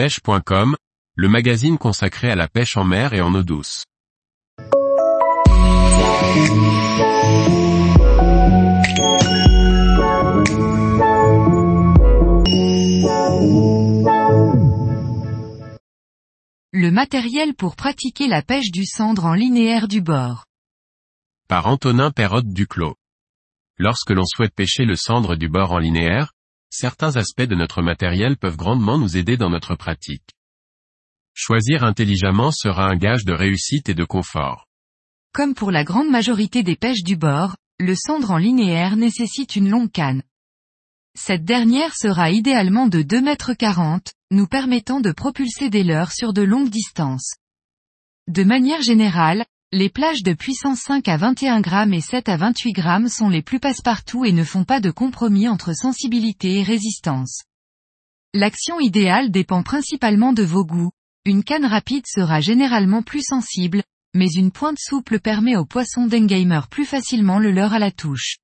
pêche.com, le magazine consacré à la pêche en mer et en eau douce. Le matériel pour pratiquer la pêche du cendre en linéaire du bord. Par Antonin Perrotte Duclos. Lorsque l'on souhaite pêcher le cendre du bord en linéaire, certains aspects de notre matériel peuvent grandement nous aider dans notre pratique. Choisir intelligemment sera un gage de réussite et de confort. Comme pour la grande majorité des pêches du bord, le cendre en linéaire nécessite une longue canne. Cette dernière sera idéalement de 2 mètres 40, nous permettant de propulser des leurres sur de longues distances. De manière générale, les plages de puissance 5 à 21 grammes et 7 à 28 grammes sont les plus passe-partout et ne font pas de compromis entre sensibilité et résistance. L'action idéale dépend principalement de vos goûts. Une canne rapide sera généralement plus sensible, mais une pointe souple permet aux poissons d'engamer plus facilement le leurre à la touche.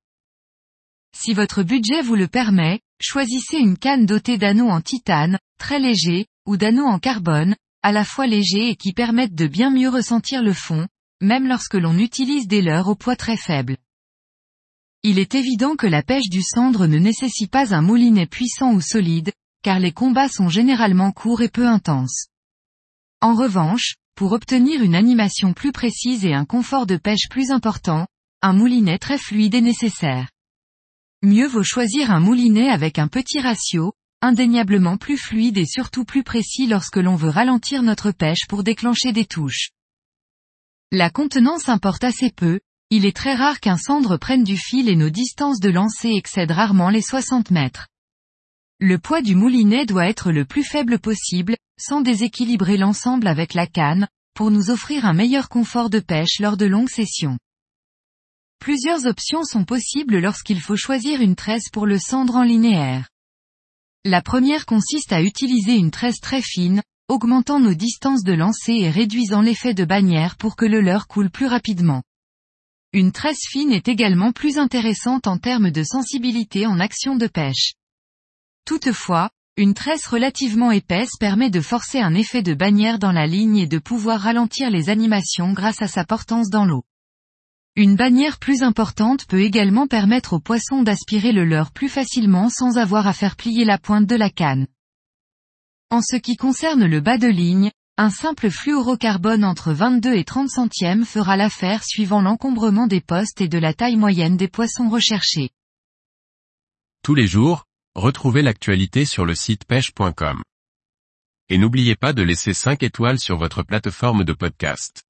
Si votre budget vous le permet, choisissez une canne dotée d'anneaux en titane, très léger, ou d'anneaux en carbone, à la fois légers et qui permettent de bien mieux ressentir le fond, même lorsque l'on utilise des leurres au poids très faible. Il est évident que la pêche du cendre ne nécessite pas un moulinet puissant ou solide, car les combats sont généralement courts et peu intenses. En revanche, pour obtenir une animation plus précise et un confort de pêche plus important, un moulinet très fluide est nécessaire. Mieux vaut choisir un moulinet avec un petit ratio, indéniablement plus fluide et surtout plus précis lorsque l'on veut ralentir notre pêche pour déclencher des touches. La contenance importe assez peu, il est très rare qu'un cendre prenne du fil et nos distances de lancer excèdent rarement les 60 mètres. Le poids du moulinet doit être le plus faible possible, sans déséquilibrer l'ensemble avec la canne, pour nous offrir un meilleur confort de pêche lors de longues sessions. Plusieurs options sont possibles lorsqu'il faut choisir une tresse pour le cendre en linéaire. La première consiste à utiliser une tresse très fine, augmentant nos distances de lancer et réduisant l'effet de bannière pour que le leurre coule plus rapidement. Une tresse fine est également plus intéressante en termes de sensibilité en action de pêche. Toutefois, une tresse relativement épaisse permet de forcer un effet de bannière dans la ligne et de pouvoir ralentir les animations grâce à sa portance dans l'eau. Une bannière plus importante peut également permettre aux poissons d'aspirer le leurre plus facilement sans avoir à faire plier la pointe de la canne. En ce qui concerne le bas de ligne, un simple fluorocarbone entre 22 et 30 centièmes fera l'affaire suivant l'encombrement des postes et de la taille moyenne des poissons recherchés. Tous les jours, retrouvez l'actualité sur le site pêche.com. Et n'oubliez pas de laisser 5 étoiles sur votre plateforme de podcast.